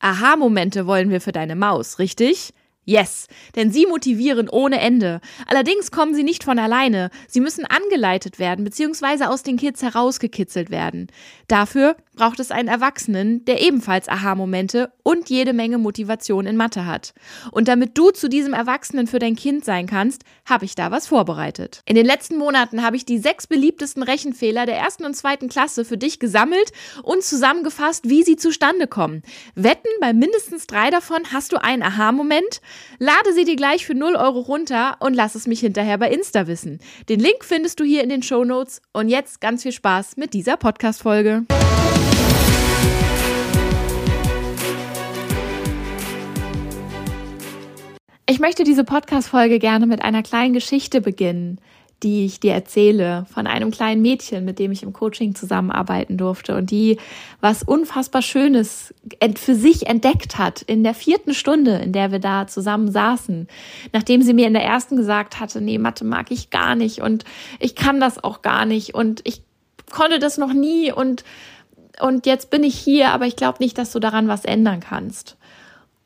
Aha-Momente wollen wir für deine Maus, richtig? Yes, denn sie motivieren ohne Ende. Allerdings kommen sie nicht von alleine. Sie müssen angeleitet werden bzw. aus den Kids herausgekitzelt werden. Dafür braucht es einen Erwachsenen, der ebenfalls Aha-Momente und jede Menge Motivation in Mathe hat. Und damit du zu diesem Erwachsenen für dein Kind sein kannst, habe ich da was vorbereitet. In den letzten Monaten habe ich die sechs beliebtesten Rechenfehler der ersten und zweiten Klasse für dich gesammelt und zusammengefasst, wie sie zustande kommen. Wetten, bei mindestens drei davon hast du einen Aha-Moment? Lade sie dir gleich für 0 Euro runter und lass es mich hinterher bei Insta wissen. Den Link findest du hier in den Show Notes. Und jetzt ganz viel Spaß mit dieser Podcast-Folge. Ich möchte diese Podcast-Folge gerne mit einer kleinen Geschichte beginnen, die ich dir erzähle von einem kleinen Mädchen, mit dem ich im Coaching zusammenarbeiten durfte und die was unfassbar Schönes für sich entdeckt hat in der vierten Stunde, in der wir da zusammen saßen, nachdem sie mir in der ersten gesagt hatte, nee, Mathe mag ich gar nicht und ich kann das auch gar nicht und ich konnte das noch nie und und jetzt bin ich hier, aber ich glaube nicht, dass du daran was ändern kannst.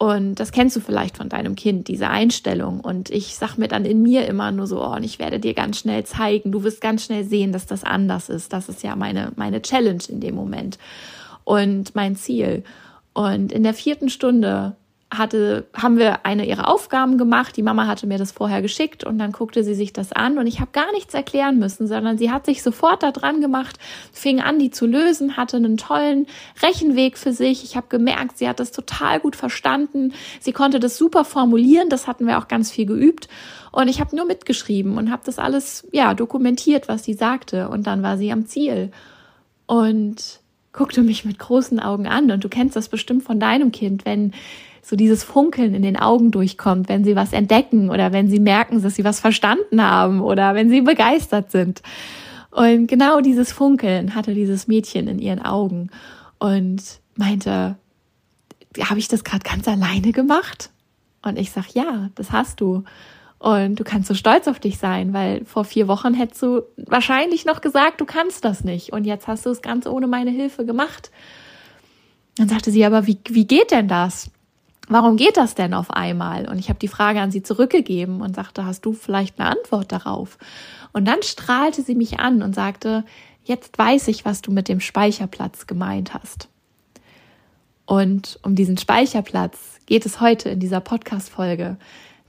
Und das kennst du vielleicht von deinem Kind, diese Einstellung. Und ich sag mir dann in mir immer nur so, oh, und ich werde dir ganz schnell zeigen, du wirst ganz schnell sehen, dass das anders ist. Das ist ja meine, meine Challenge in dem Moment und mein Ziel. Und in der vierten Stunde hatte, haben wir eine ihrer Aufgaben gemacht. Die Mama hatte mir das vorher geschickt und dann guckte sie sich das an und ich habe gar nichts erklären müssen, sondern sie hat sich sofort da dran gemacht, fing an, die zu lösen, hatte einen tollen Rechenweg für sich. Ich habe gemerkt, sie hat das total gut verstanden. Sie konnte das super formulieren. Das hatten wir auch ganz viel geübt. Und ich habe nur mitgeschrieben und habe das alles, ja, dokumentiert, was sie sagte. Und dann war sie am Ziel. Und guckte mich mit großen Augen an. Und du kennst das bestimmt von deinem Kind, wenn so dieses Funkeln in den Augen durchkommt, wenn sie was entdecken oder wenn sie merken, dass sie was verstanden haben oder wenn sie begeistert sind. Und genau dieses Funkeln hatte dieses Mädchen in ihren Augen und meinte, habe ich das gerade ganz alleine gemacht? Und ich sag, ja, das hast du. Und du kannst so stolz auf dich sein, weil vor vier Wochen hättest du wahrscheinlich noch gesagt, du kannst das nicht. Und jetzt hast du es ganz ohne meine Hilfe gemacht. Dann sagte sie, aber wie, wie geht denn das? Warum geht das denn auf einmal? Und ich habe die Frage an sie zurückgegeben und sagte, hast du vielleicht eine Antwort darauf? Und dann strahlte sie mich an und sagte, jetzt weiß ich, was du mit dem Speicherplatz gemeint hast. Und um diesen Speicherplatz geht es heute in dieser Podcast-Folge,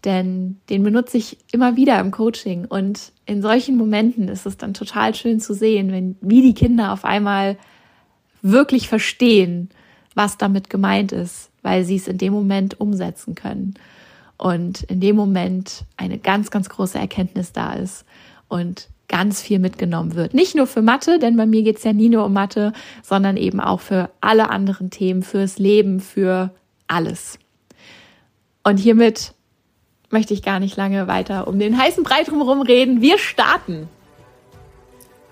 denn den benutze ich immer wieder im Coaching und in solchen Momenten ist es dann total schön zu sehen, wenn wie die Kinder auf einmal wirklich verstehen, was damit gemeint ist, weil sie es in dem Moment umsetzen können. Und in dem Moment eine ganz, ganz große Erkenntnis da ist und ganz viel mitgenommen wird. Nicht nur für Mathe, denn bei mir geht es ja nie nur um Mathe, sondern eben auch für alle anderen Themen, fürs Leben, für alles. Und hiermit möchte ich gar nicht lange weiter um den heißen Brei drumherum reden. Wir starten.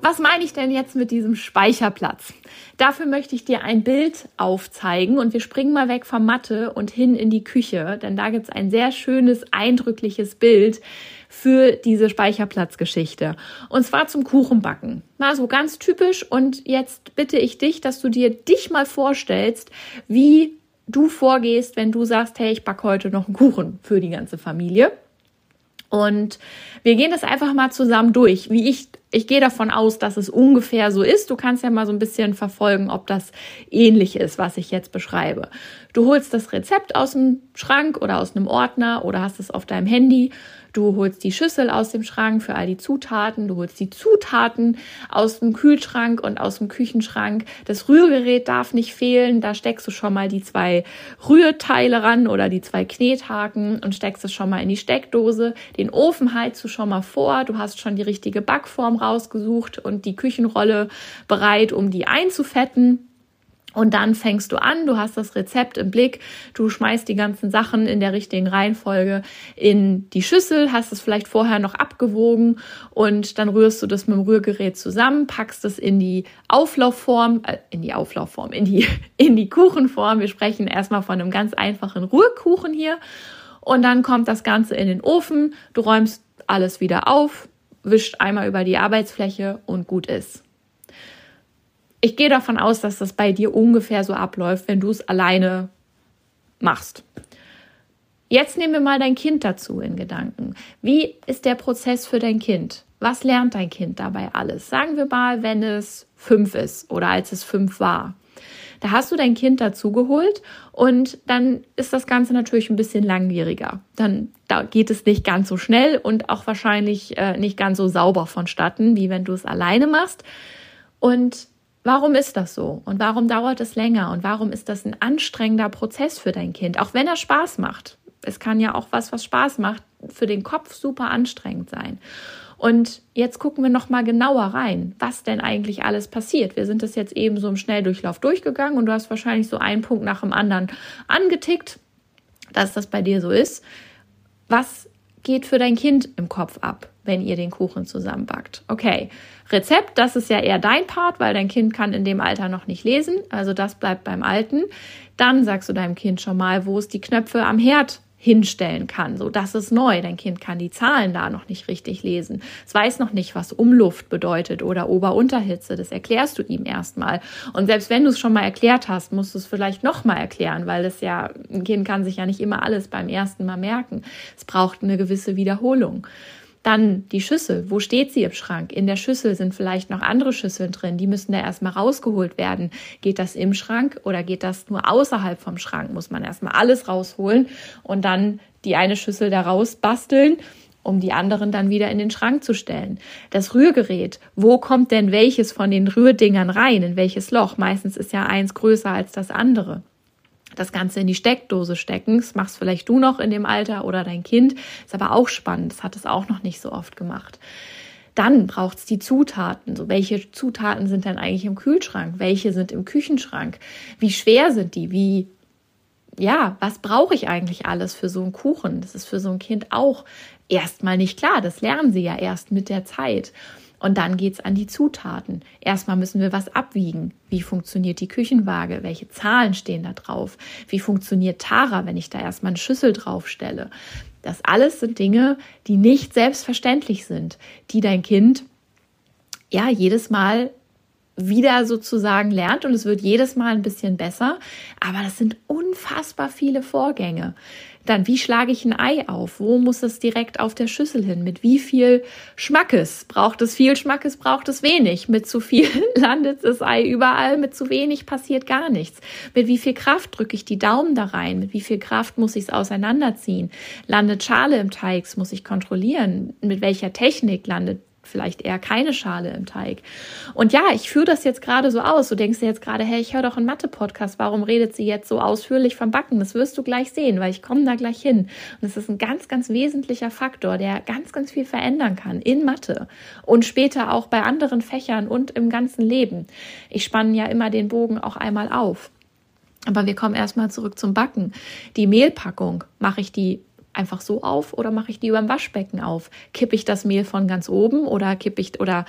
Was meine ich denn jetzt mit diesem Speicherplatz? Dafür möchte ich dir ein Bild aufzeigen und wir springen mal weg vom Mathe und hin in die Küche, denn da gibt es ein sehr schönes, eindrückliches Bild für diese Speicherplatzgeschichte. Und zwar zum Kuchenbacken. Na, so ganz typisch. Und jetzt bitte ich dich, dass du dir dich mal vorstellst, wie du vorgehst, wenn du sagst, hey, ich backe heute noch einen Kuchen für die ganze Familie. Und wir gehen das einfach mal zusammen durch, wie ich Ich gehe davon aus, dass es ungefähr so ist. Du kannst ja mal so ein bisschen verfolgen, ob das ähnlich ist, was ich jetzt beschreibe. Du holst das Rezept aus dem Schrank oder aus einem Ordner oder hast es auf deinem Handy Du holst die Schüssel aus dem Schrank für all die Zutaten. Du holst die Zutaten aus dem Kühlschrank und aus dem Küchenschrank. Das Rührgerät darf nicht fehlen. Da steckst du schon mal die zwei Rührteile ran oder die zwei Knethaken und steckst es schon mal in die Steckdose. Den Ofen heizt du schon mal vor. Du hast schon die richtige Backform rausgesucht und die Küchenrolle bereit, um die einzufetten. Und dann fängst du an, du hast das Rezept im Blick, du schmeißt die ganzen Sachen in der richtigen Reihenfolge in die Schüssel, hast es vielleicht vorher noch abgewogen und dann rührst du das mit dem Rührgerät zusammen, packst es in die Auflaufform, äh, in die Auflaufform, in die, in die Kuchenform. Wir sprechen erstmal von einem ganz einfachen Rührkuchen hier. Und dann kommt das Ganze in den Ofen, du räumst alles wieder auf, wischt einmal über die Arbeitsfläche und gut ist ich gehe davon aus, dass das bei dir ungefähr so abläuft, wenn du es alleine machst. Jetzt nehmen wir mal dein Kind dazu in Gedanken. Wie ist der Prozess für dein Kind? Was lernt dein Kind dabei alles? Sagen wir mal, wenn es fünf ist oder als es fünf war. Da hast du dein Kind dazu geholt und dann ist das Ganze natürlich ein bisschen langwieriger. Dann da geht es nicht ganz so schnell und auch wahrscheinlich äh, nicht ganz so sauber vonstatten, wie wenn du es alleine machst. Und Warum ist das so? Und warum dauert es länger? Und warum ist das ein anstrengender Prozess für dein Kind? Auch wenn er Spaß macht. Es kann ja auch was, was Spaß macht, für den Kopf super anstrengend sein. Und jetzt gucken wir noch mal genauer rein, was denn eigentlich alles passiert. Wir sind das jetzt eben so im Schnelldurchlauf durchgegangen und du hast wahrscheinlich so einen Punkt nach dem anderen angetickt, dass das bei dir so ist. Was geht für dein Kind im Kopf ab, wenn ihr den Kuchen zusammenbackt? Okay, Rezept, das ist ja eher dein Part, weil dein Kind kann in dem Alter noch nicht lesen, also das bleibt beim Alten. Dann sagst du deinem Kind schon mal, wo es die Knöpfe am Herd hinstellen kann. So, das ist neu. Dein Kind kann die Zahlen da noch nicht richtig lesen. Es weiß noch nicht, was Umluft bedeutet oder Ober-Unterhitze. Das erklärst du ihm erstmal. Und selbst wenn du es schon mal erklärt hast, musst du es vielleicht noch mal erklären, weil das ja, ein Kind kann sich ja nicht immer alles beim ersten Mal merken. Es braucht eine gewisse Wiederholung. Dann die Schüssel. Wo steht sie im Schrank? In der Schüssel sind vielleicht noch andere Schüsseln drin. Die müssen da erstmal rausgeholt werden. Geht das im Schrank oder geht das nur außerhalb vom Schrank? Muss man erstmal alles rausholen und dann die eine Schüssel da rausbasteln um die anderen dann wieder in den Schrank zu stellen. Das Rührgerät, wo kommt denn welches von den Rührdingern rein, in welches Loch? Meistens ist ja eins größer als das andere das Ganze in die Steckdose stecken. Das machst vielleicht du noch in dem Alter oder dein Kind. Ist aber auch spannend. Das hat es auch noch nicht so oft gemacht. Dann braucht es die Zutaten. So, welche Zutaten sind denn eigentlich im Kühlschrank? Welche sind im Küchenschrank? Wie schwer sind die? Wie, ja, was brauche ich eigentlich alles für so einen Kuchen? Das ist für so ein Kind auch erstmal nicht klar. Das lernen sie ja erst mit der Zeit. Und dann geht's an die Zutaten. Erstmal müssen wir was abwiegen. Wie funktioniert die Küchenwaage? Welche Zahlen stehen da drauf? Wie funktioniert Tara, wenn ich da erstmal eine Schüssel draufstelle? Das alles sind Dinge, die nicht selbstverständlich sind, die dein Kind ja jedes Mal wieder sozusagen lernt und es wird jedes Mal ein bisschen besser. Aber das sind unfassbar viele Vorgänge. Dann, wie schlage ich ein Ei auf? Wo muss es direkt auf der Schüssel hin? Mit wie viel Schmackes? Braucht es viel Schmackes? Braucht es wenig? Mit zu viel landet das Ei überall, mit zu wenig passiert gar nichts. Mit wie viel Kraft drücke ich die Daumen da rein? Mit wie viel Kraft muss ich es auseinanderziehen? Landet Schale im Teig? Muss ich kontrollieren. Mit welcher Technik landet vielleicht eher keine Schale im Teig. Und ja, ich führe das jetzt gerade so aus. Du denkst dir jetzt gerade, hey, ich höre doch einen Mathe-Podcast. Warum redet sie jetzt so ausführlich vom Backen? Das wirst du gleich sehen, weil ich komme da gleich hin. Und es ist ein ganz, ganz wesentlicher Faktor, der ganz, ganz viel verändern kann in Mathe und später auch bei anderen Fächern und im ganzen Leben. Ich spanne ja immer den Bogen auch einmal auf. Aber wir kommen erstmal zurück zum Backen. Die Mehlpackung, mache ich die einfach so auf oder mache ich die über dem Waschbecken auf? Kippe ich das Mehl von ganz oben oder kippe ich oder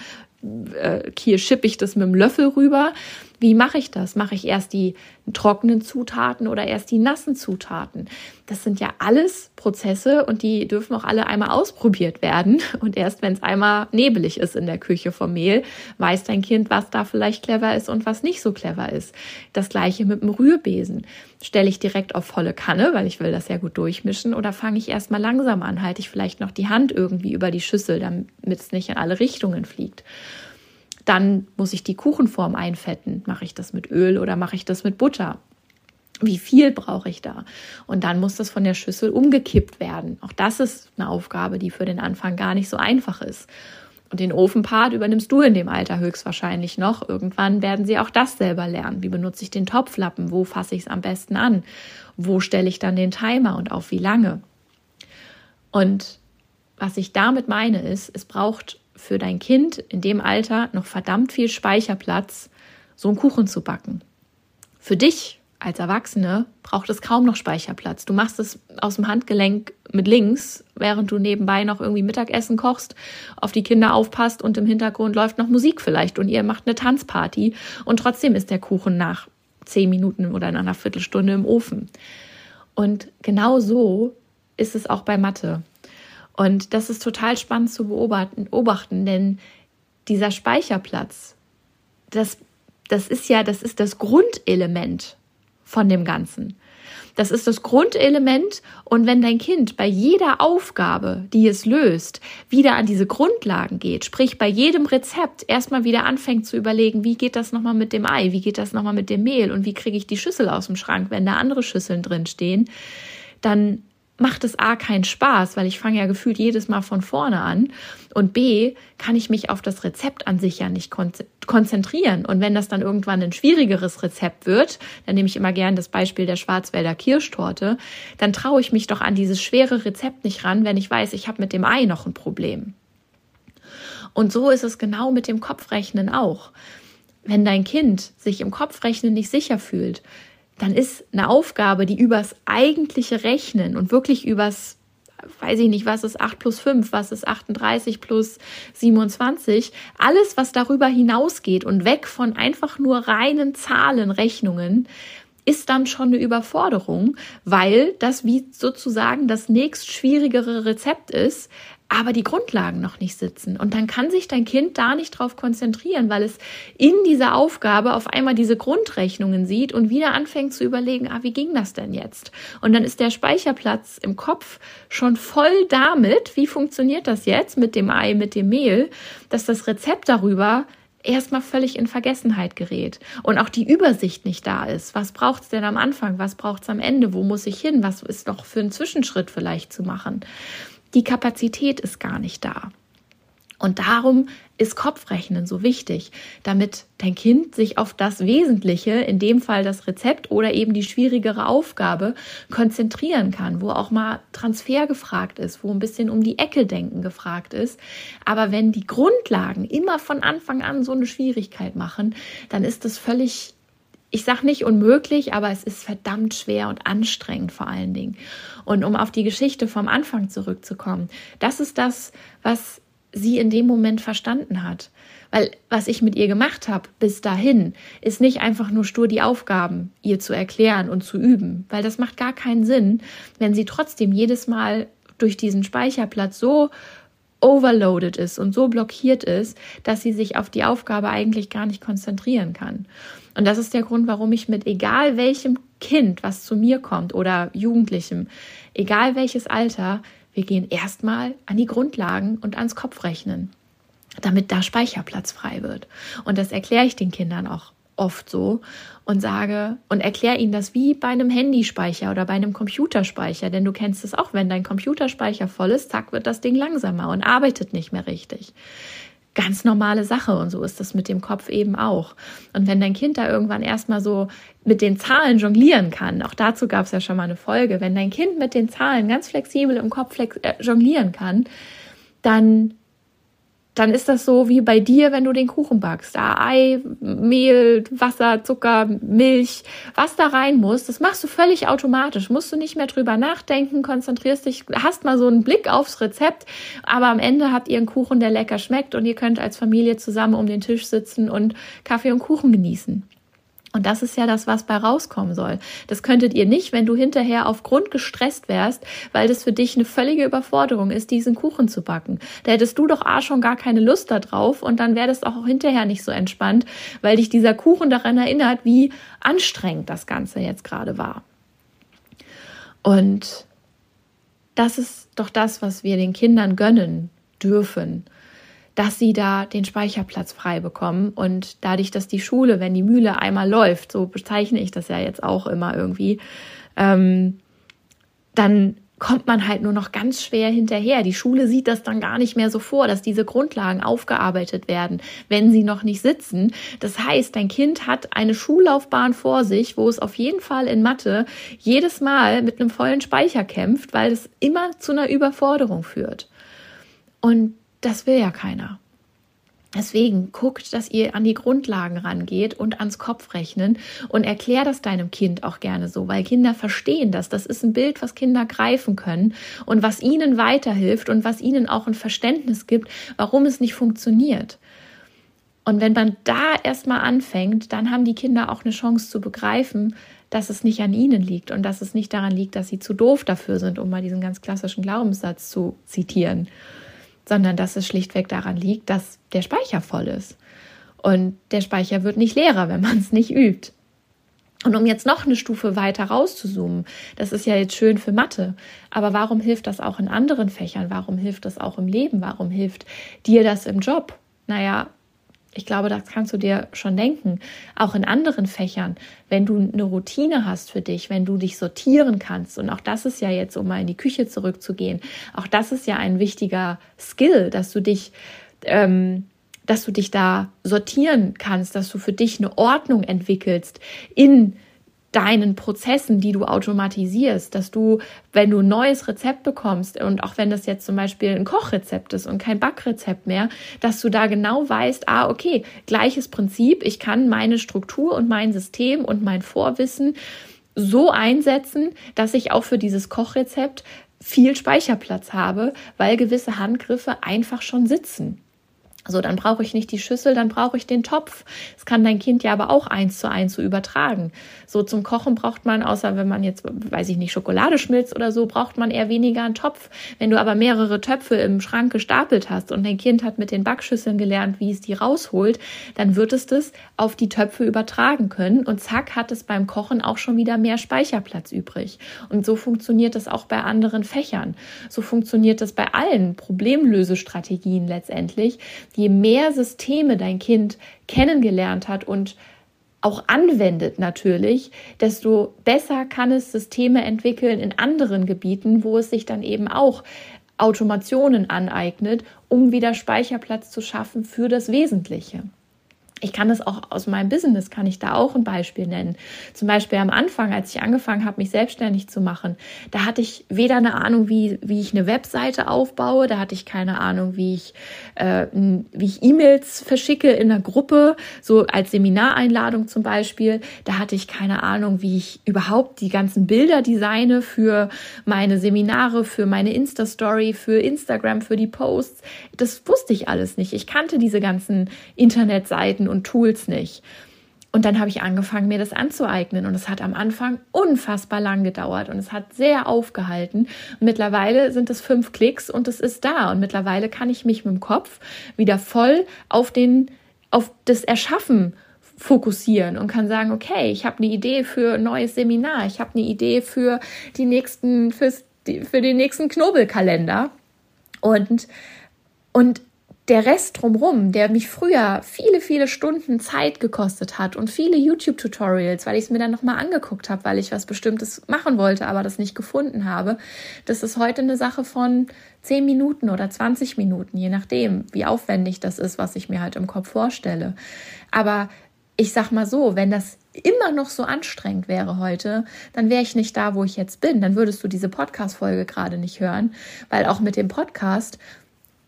äh, hier schippe ich das mit dem Löffel rüber? Wie mache ich das? Mache ich erst die trockenen Zutaten oder erst die nassen Zutaten? Das sind ja alles Prozesse und die dürfen auch alle einmal ausprobiert werden. Und erst wenn es einmal nebelig ist in der Küche vom Mehl, weiß dein Kind, was da vielleicht clever ist und was nicht so clever ist. Das gleiche mit dem Rührbesen. Stelle ich direkt auf volle Kanne, weil ich will das ja gut durchmischen, oder fange ich erstmal langsam an, halte ich vielleicht noch die Hand irgendwie über die Schüssel, damit es nicht in alle Richtungen fliegt. Dann muss ich die Kuchenform einfetten. Mache ich das mit Öl oder mache ich das mit Butter? Wie viel brauche ich da? Und dann muss das von der Schüssel umgekippt werden. Auch das ist eine Aufgabe, die für den Anfang gar nicht so einfach ist. Und den Ofenpart übernimmst du in dem Alter höchstwahrscheinlich noch. Irgendwann werden sie auch das selber lernen. Wie benutze ich den Topflappen? Wo fasse ich es am besten an? Wo stelle ich dann den Timer und auf wie lange? Und was ich damit meine ist, es braucht für dein Kind in dem Alter noch verdammt viel Speicherplatz, so einen Kuchen zu backen. Für dich als Erwachsene braucht es kaum noch Speicherplatz. Du machst es aus dem Handgelenk mit links, während du nebenbei noch irgendwie Mittagessen kochst, auf die Kinder aufpasst und im Hintergrund läuft noch Musik vielleicht und ihr macht eine Tanzparty und trotzdem ist der Kuchen nach zehn Minuten oder in einer Viertelstunde im Ofen. Und genau so ist es auch bei Mathe. Und das ist total spannend zu beobachten, beobachten denn dieser Speicherplatz, das, das ist ja, das ist das Grundelement von dem Ganzen. Das ist das Grundelement. Und wenn dein Kind bei jeder Aufgabe, die es löst, wieder an diese Grundlagen geht, sprich bei jedem Rezept erstmal wieder anfängt zu überlegen, wie geht das nochmal mit dem Ei, wie geht das nochmal mit dem Mehl und wie kriege ich die Schüssel aus dem Schrank, wenn da andere Schüsseln drin stehen, dann macht es A keinen Spaß, weil ich fange ja gefühlt jedes Mal von vorne an und B kann ich mich auf das Rezept an sich ja nicht konzentrieren und wenn das dann irgendwann ein schwierigeres Rezept wird, dann nehme ich immer gern das Beispiel der Schwarzwälder Kirschtorte, dann traue ich mich doch an dieses schwere Rezept nicht ran, wenn ich weiß, ich habe mit dem Ei noch ein Problem. Und so ist es genau mit dem Kopfrechnen auch. Wenn dein Kind sich im Kopfrechnen nicht sicher fühlt, dann ist eine Aufgabe, die übers eigentliche Rechnen und wirklich übers, weiß ich nicht, was ist 8 plus 5, was ist 38 plus 27, alles, was darüber hinausgeht und weg von einfach nur reinen Zahlenrechnungen, ist dann schon eine Überforderung, weil das wie sozusagen das nächst schwierigere Rezept ist, aber die Grundlagen noch nicht sitzen. Und dann kann sich dein Kind da nicht drauf konzentrieren, weil es in dieser Aufgabe auf einmal diese Grundrechnungen sieht und wieder anfängt zu überlegen, ah, wie ging das denn jetzt? Und dann ist der Speicherplatz im Kopf schon voll damit, wie funktioniert das jetzt mit dem Ei, mit dem Mehl, dass das Rezept darüber erstmal völlig in Vergessenheit gerät und auch die Übersicht nicht da ist. Was braucht es denn am Anfang? Was braucht es am Ende? Wo muss ich hin? Was ist noch für einen Zwischenschritt vielleicht zu machen? Die Kapazität ist gar nicht da. Und darum ist Kopfrechnen so wichtig, damit dein Kind sich auf das Wesentliche, in dem Fall das Rezept oder eben die schwierigere Aufgabe, konzentrieren kann, wo auch mal Transfer gefragt ist, wo ein bisschen um die Ecke denken gefragt ist. Aber wenn die Grundlagen immer von Anfang an so eine Schwierigkeit machen, dann ist das völlig ich sage nicht unmöglich, aber es ist verdammt schwer und anstrengend vor allen Dingen. Und um auf die Geschichte vom Anfang zurückzukommen, das ist das, was sie in dem Moment verstanden hat. Weil was ich mit ihr gemacht habe bis dahin, ist nicht einfach nur stur die Aufgaben ihr zu erklären und zu üben, weil das macht gar keinen Sinn, wenn sie trotzdem jedes Mal durch diesen Speicherplatz so overloaded ist und so blockiert ist, dass sie sich auf die Aufgabe eigentlich gar nicht konzentrieren kann. Und das ist der Grund, warum ich mit egal welchem Kind, was zu mir kommt oder Jugendlichem, egal welches Alter, wir gehen erstmal an die Grundlagen und ans Kopfrechnen, damit da Speicherplatz frei wird. Und das erkläre ich den Kindern auch oft so und sage und erkläre ihnen das wie bei einem Handyspeicher oder bei einem Computerspeicher, denn du kennst es auch, wenn dein Computerspeicher voll ist, zack, wird das Ding langsamer und arbeitet nicht mehr richtig. Ganz normale Sache und so ist das mit dem Kopf eben auch. Und wenn dein Kind da irgendwann erstmal so mit den Zahlen jonglieren kann, auch dazu gab es ja schon mal eine Folge, wenn dein Kind mit den Zahlen ganz flexibel im Kopf äh, jonglieren kann, dann dann ist das so wie bei dir, wenn du den Kuchen backst. Da Ei, Mehl, Wasser, Zucker, Milch, was da rein muss, das machst du völlig automatisch. Musst du nicht mehr drüber nachdenken, konzentrierst dich, hast mal so einen Blick aufs Rezept, aber am Ende habt ihr einen Kuchen, der lecker schmeckt und ihr könnt als Familie zusammen um den Tisch sitzen und Kaffee und Kuchen genießen. Und das ist ja das, was bei rauskommen soll. Das könntet ihr nicht, wenn du hinterher aufgrund gestresst wärst, weil das für dich eine völlige Überforderung ist, diesen Kuchen zu backen. Da hättest du doch A schon gar keine Lust darauf und dann wäre das auch hinterher nicht so entspannt, weil dich dieser Kuchen daran erinnert, wie anstrengend das Ganze jetzt gerade war. Und das ist doch das, was wir den Kindern gönnen dürfen dass sie da den Speicherplatz frei bekommen. Und dadurch, dass die Schule, wenn die Mühle einmal läuft, so bezeichne ich das ja jetzt auch immer irgendwie, ähm, dann kommt man halt nur noch ganz schwer hinterher. Die Schule sieht das dann gar nicht mehr so vor, dass diese Grundlagen aufgearbeitet werden, wenn sie noch nicht sitzen. Das heißt, dein Kind hat eine Schullaufbahn vor sich, wo es auf jeden Fall in Mathe jedes Mal mit einem vollen Speicher kämpft, weil es immer zu einer Überforderung führt. Und das will ja keiner. Deswegen guckt, dass ihr an die Grundlagen rangeht und ans Kopfrechnen und erklär das deinem Kind auch gerne so, weil Kinder verstehen das. Das ist ein Bild, was Kinder greifen können und was ihnen weiterhilft und was ihnen auch ein Verständnis gibt, warum es nicht funktioniert. Und wenn man da erstmal anfängt, dann haben die Kinder auch eine Chance zu begreifen, dass es nicht an ihnen liegt und dass es nicht daran liegt, dass sie zu doof dafür sind, um mal diesen ganz klassischen Glaubenssatz zu zitieren sondern dass es schlichtweg daran liegt, dass der Speicher voll ist. Und der Speicher wird nicht leerer, wenn man es nicht übt. Und um jetzt noch eine Stufe weiter rauszuzoomen, das ist ja jetzt schön für Mathe, aber warum hilft das auch in anderen Fächern? Warum hilft das auch im Leben? Warum hilft dir das im Job? Naja, ich glaube, das kannst du dir schon denken. Auch in anderen Fächern, wenn du eine Routine hast für dich, wenn du dich sortieren kannst. Und auch das ist ja jetzt, um mal in die Küche zurückzugehen, auch das ist ja ein wichtiger Skill, dass du dich, ähm, dass du dich da sortieren kannst, dass du für dich eine Ordnung entwickelst in deinen Prozessen, die du automatisierst, dass du, wenn du ein neues Rezept bekommst und auch wenn das jetzt zum Beispiel ein Kochrezept ist und kein Backrezept mehr, dass du da genau weißt, ah, okay, gleiches Prinzip, ich kann meine Struktur und mein System und mein Vorwissen so einsetzen, dass ich auch für dieses Kochrezept viel Speicherplatz habe, weil gewisse Handgriffe einfach schon sitzen. So, dann brauche ich nicht die Schüssel, dann brauche ich den Topf. Das kann dein Kind ja aber auch eins zu eins so übertragen. So zum Kochen braucht man, außer wenn man jetzt, weiß ich nicht, Schokolade schmilzt oder so, braucht man eher weniger einen Topf. Wenn du aber mehrere Töpfe im Schrank gestapelt hast und dein Kind hat mit den Backschüsseln gelernt, wie es die rausholt, dann wird es das auf die Töpfe übertragen können und zack hat es beim Kochen auch schon wieder mehr Speicherplatz übrig. Und so funktioniert es auch bei anderen Fächern. So funktioniert es bei allen Problemlösestrategien letztendlich je mehr Systeme dein Kind kennengelernt hat und auch anwendet natürlich, desto besser kann es Systeme entwickeln in anderen Gebieten, wo es sich dann eben auch Automationen aneignet, um wieder Speicherplatz zu schaffen für das Wesentliche ich kann das auch aus meinem Business, kann ich da auch ein Beispiel nennen. Zum Beispiel am Anfang, als ich angefangen habe, mich selbstständig zu machen, da hatte ich weder eine Ahnung, wie, wie ich eine Webseite aufbaue, da hatte ich keine Ahnung, wie ich, äh, wie ich E-Mails verschicke in einer Gruppe, so als Seminareinladung zum Beispiel. Da hatte ich keine Ahnung, wie ich überhaupt die ganzen Bilder designe für meine Seminare, für meine Insta-Story, für Instagram, für die Posts. Das wusste ich alles nicht. Ich kannte diese ganzen Internetseiten und Tools nicht. Und dann habe ich angefangen, mir das anzueignen. Und es hat am Anfang unfassbar lang gedauert und es hat sehr aufgehalten. Mittlerweile sind es fünf Klicks und es ist da. Und mittlerweile kann ich mich mit dem Kopf wieder voll auf den, auf das Erschaffen fokussieren und kann sagen, okay, ich habe eine Idee für ein neues Seminar, ich habe eine Idee für die nächsten, fürs, für den nächsten Knobelkalender. Und, und der Rest drumherum, der mich früher viele, viele Stunden Zeit gekostet hat und viele YouTube-Tutorials, weil ich es mir dann nochmal angeguckt habe, weil ich was Bestimmtes machen wollte, aber das nicht gefunden habe, das ist heute eine Sache von 10 Minuten oder 20 Minuten, je nachdem, wie aufwendig das ist, was ich mir halt im Kopf vorstelle. Aber ich sag mal so, wenn das immer noch so anstrengend wäre heute, dann wäre ich nicht da, wo ich jetzt bin. Dann würdest du diese Podcast-Folge gerade nicht hören, weil auch mit dem Podcast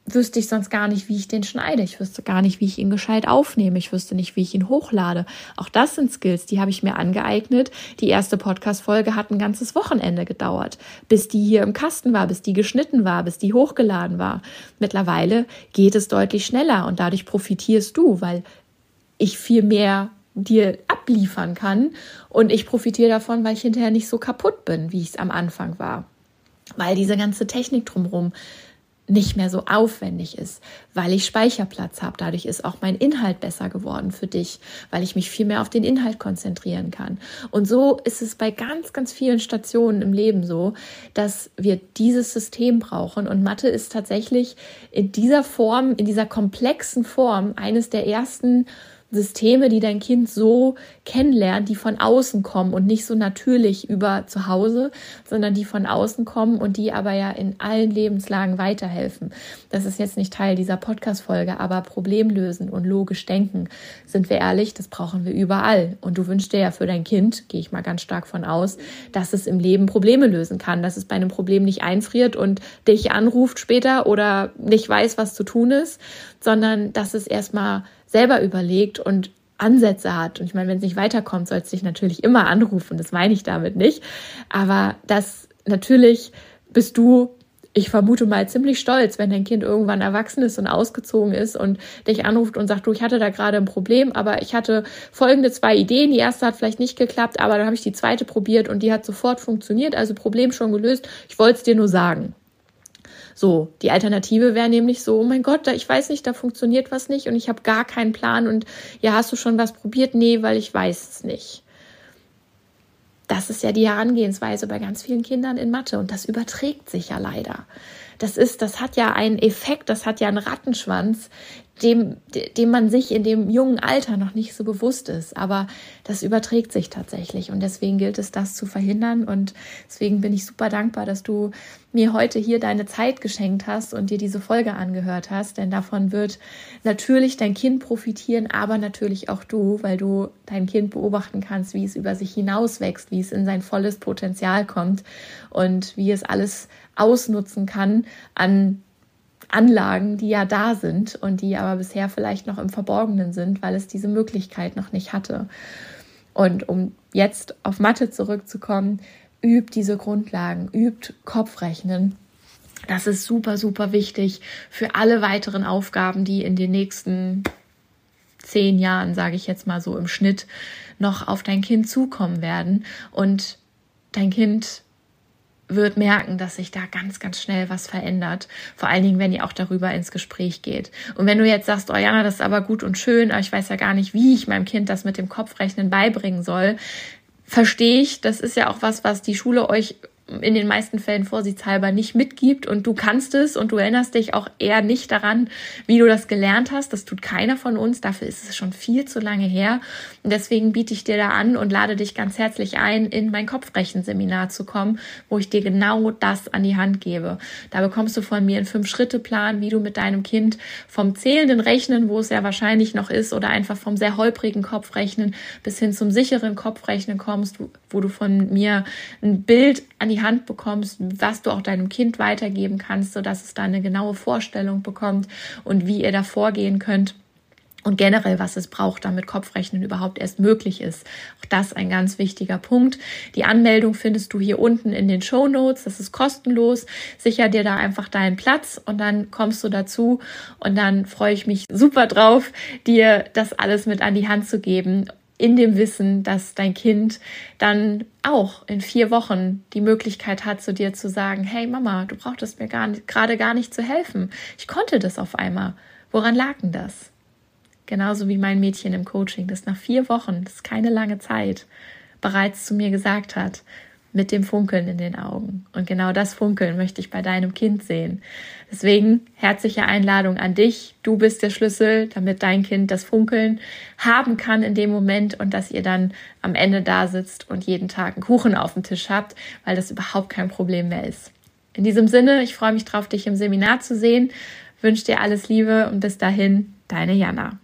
wüsste ich sonst gar nicht, wie ich den schneide. Ich wüsste gar nicht, wie ich ihn gescheit aufnehme. Ich wüsste nicht, wie ich ihn hochlade. Auch das sind Skills, die habe ich mir angeeignet. Die erste Podcast-Folge hat ein ganzes Wochenende gedauert, bis die hier im Kasten war, bis die geschnitten war, bis die hochgeladen war. Mittlerweile geht es deutlich schneller und dadurch profitierst du, weil ich viel mehr dir abliefern kann. Und ich profitiere davon, weil ich hinterher nicht so kaputt bin, wie ich es am Anfang war. Weil diese ganze Technik drumherum nicht mehr so aufwendig ist, weil ich Speicherplatz habe. Dadurch ist auch mein Inhalt besser geworden für dich, weil ich mich viel mehr auf den Inhalt konzentrieren kann. Und so ist es bei ganz, ganz vielen Stationen im Leben so, dass wir dieses System brauchen. Und Mathe ist tatsächlich in dieser Form, in dieser komplexen Form eines der ersten Systeme, die dein Kind so kennenlernt, die von außen kommen und nicht so natürlich über zu Hause, sondern die von außen kommen und die aber ja in allen Lebenslagen weiterhelfen. Das ist jetzt nicht Teil dieser Podcast-Folge, aber Problemlösen und logisch denken, sind wir ehrlich, das brauchen wir überall. Und du wünschst dir ja für dein Kind, gehe ich mal ganz stark von aus, dass es im Leben Probleme lösen kann, dass es bei einem Problem nicht einfriert und dich anruft später oder nicht weiß, was zu tun ist, sondern dass es erstmal selber überlegt und Ansätze hat. Und ich meine, wenn es nicht weiterkommt, soll es dich natürlich immer anrufen. Das meine ich damit nicht. Aber das natürlich bist du, ich vermute mal, ziemlich stolz, wenn dein Kind irgendwann erwachsen ist und ausgezogen ist und dich anruft und sagt, du, ich hatte da gerade ein Problem, aber ich hatte folgende zwei Ideen. Die erste hat vielleicht nicht geklappt, aber dann habe ich die zweite probiert und die hat sofort funktioniert. Also Problem schon gelöst. Ich wollte es dir nur sagen. So, die Alternative wäre nämlich so, oh mein Gott, da, ich weiß nicht, da funktioniert was nicht und ich habe gar keinen Plan und ja, hast du schon was probiert? Nee, weil ich weiß es nicht. Das ist ja die Herangehensweise bei ganz vielen Kindern in Mathe und das überträgt sich ja leider. Das ist, das hat ja einen Effekt, das hat ja einen Rattenschwanz, dem, dem man sich in dem jungen Alter noch nicht so bewusst ist. Aber das überträgt sich tatsächlich. Und deswegen gilt es, das zu verhindern. Und deswegen bin ich super dankbar, dass du mir heute hier deine Zeit geschenkt hast und dir diese Folge angehört hast. Denn davon wird natürlich dein Kind profitieren, aber natürlich auch du, weil du dein Kind beobachten kannst, wie es über sich hinauswächst, wie es in sein volles Potenzial kommt und wie es alles ausnutzen kann an Anlagen, die ja da sind und die aber bisher vielleicht noch im Verborgenen sind, weil es diese Möglichkeit noch nicht hatte. Und um jetzt auf Mathe zurückzukommen, übt diese Grundlagen, übt Kopfrechnen. Das ist super, super wichtig für alle weiteren Aufgaben, die in den nächsten zehn Jahren, sage ich jetzt mal so im Schnitt, noch auf dein Kind zukommen werden. Und dein Kind wird merken, dass sich da ganz, ganz schnell was verändert. Vor allen Dingen, wenn ihr auch darüber ins Gespräch geht. Und wenn du jetzt sagst, oh ja, das ist aber gut und schön, aber ich weiß ja gar nicht, wie ich meinem Kind das mit dem Kopfrechnen beibringen soll, verstehe ich. Das ist ja auch was, was die Schule euch in den meisten Fällen vorsichtshalber nicht mitgibt und du kannst es und du erinnerst dich auch eher nicht daran, wie du das gelernt hast. Das tut keiner von uns. Dafür ist es schon viel zu lange her. Und deswegen biete ich dir da an und lade dich ganz herzlich ein, in mein Kopfrechenseminar zu kommen, wo ich dir genau das an die Hand gebe. Da bekommst du von mir einen Fünf-Schritte-Plan, wie du mit deinem Kind vom zählenden Rechnen, wo es ja wahrscheinlich noch ist, oder einfach vom sehr holprigen Kopfrechnen bis hin zum sicheren Kopfrechnen kommst, wo du von mir ein Bild an die Hand bekommst, was du auch deinem Kind weitergeben kannst, sodass es da eine genaue Vorstellung bekommt und wie ihr da vorgehen könnt und generell, was es braucht, damit Kopfrechnen überhaupt erst möglich ist. Auch das ein ganz wichtiger Punkt. Die Anmeldung findest du hier unten in den Show Notes. Das ist kostenlos. Sicher dir da einfach deinen Platz und dann kommst du dazu und dann freue ich mich super drauf, dir das alles mit an die Hand zu geben in dem Wissen, dass dein Kind dann auch in vier Wochen die Möglichkeit hat, zu dir zu sagen, hey Mama, du brauchtest mir gerade gar nicht zu helfen. Ich konnte das auf einmal. Woran lag denn das? Genauso wie mein Mädchen im Coaching, das nach vier Wochen, das ist keine lange Zeit, bereits zu mir gesagt hat, mit dem Funkeln in den Augen. Und genau das Funkeln möchte ich bei deinem Kind sehen. Deswegen herzliche Einladung an dich. Du bist der Schlüssel, damit dein Kind das Funkeln haben kann in dem Moment und dass ihr dann am Ende da sitzt und jeden Tag einen Kuchen auf dem Tisch habt, weil das überhaupt kein Problem mehr ist. In diesem Sinne, ich freue mich drauf, dich im Seminar zu sehen. Wünsche dir alles Liebe und bis dahin, deine Jana.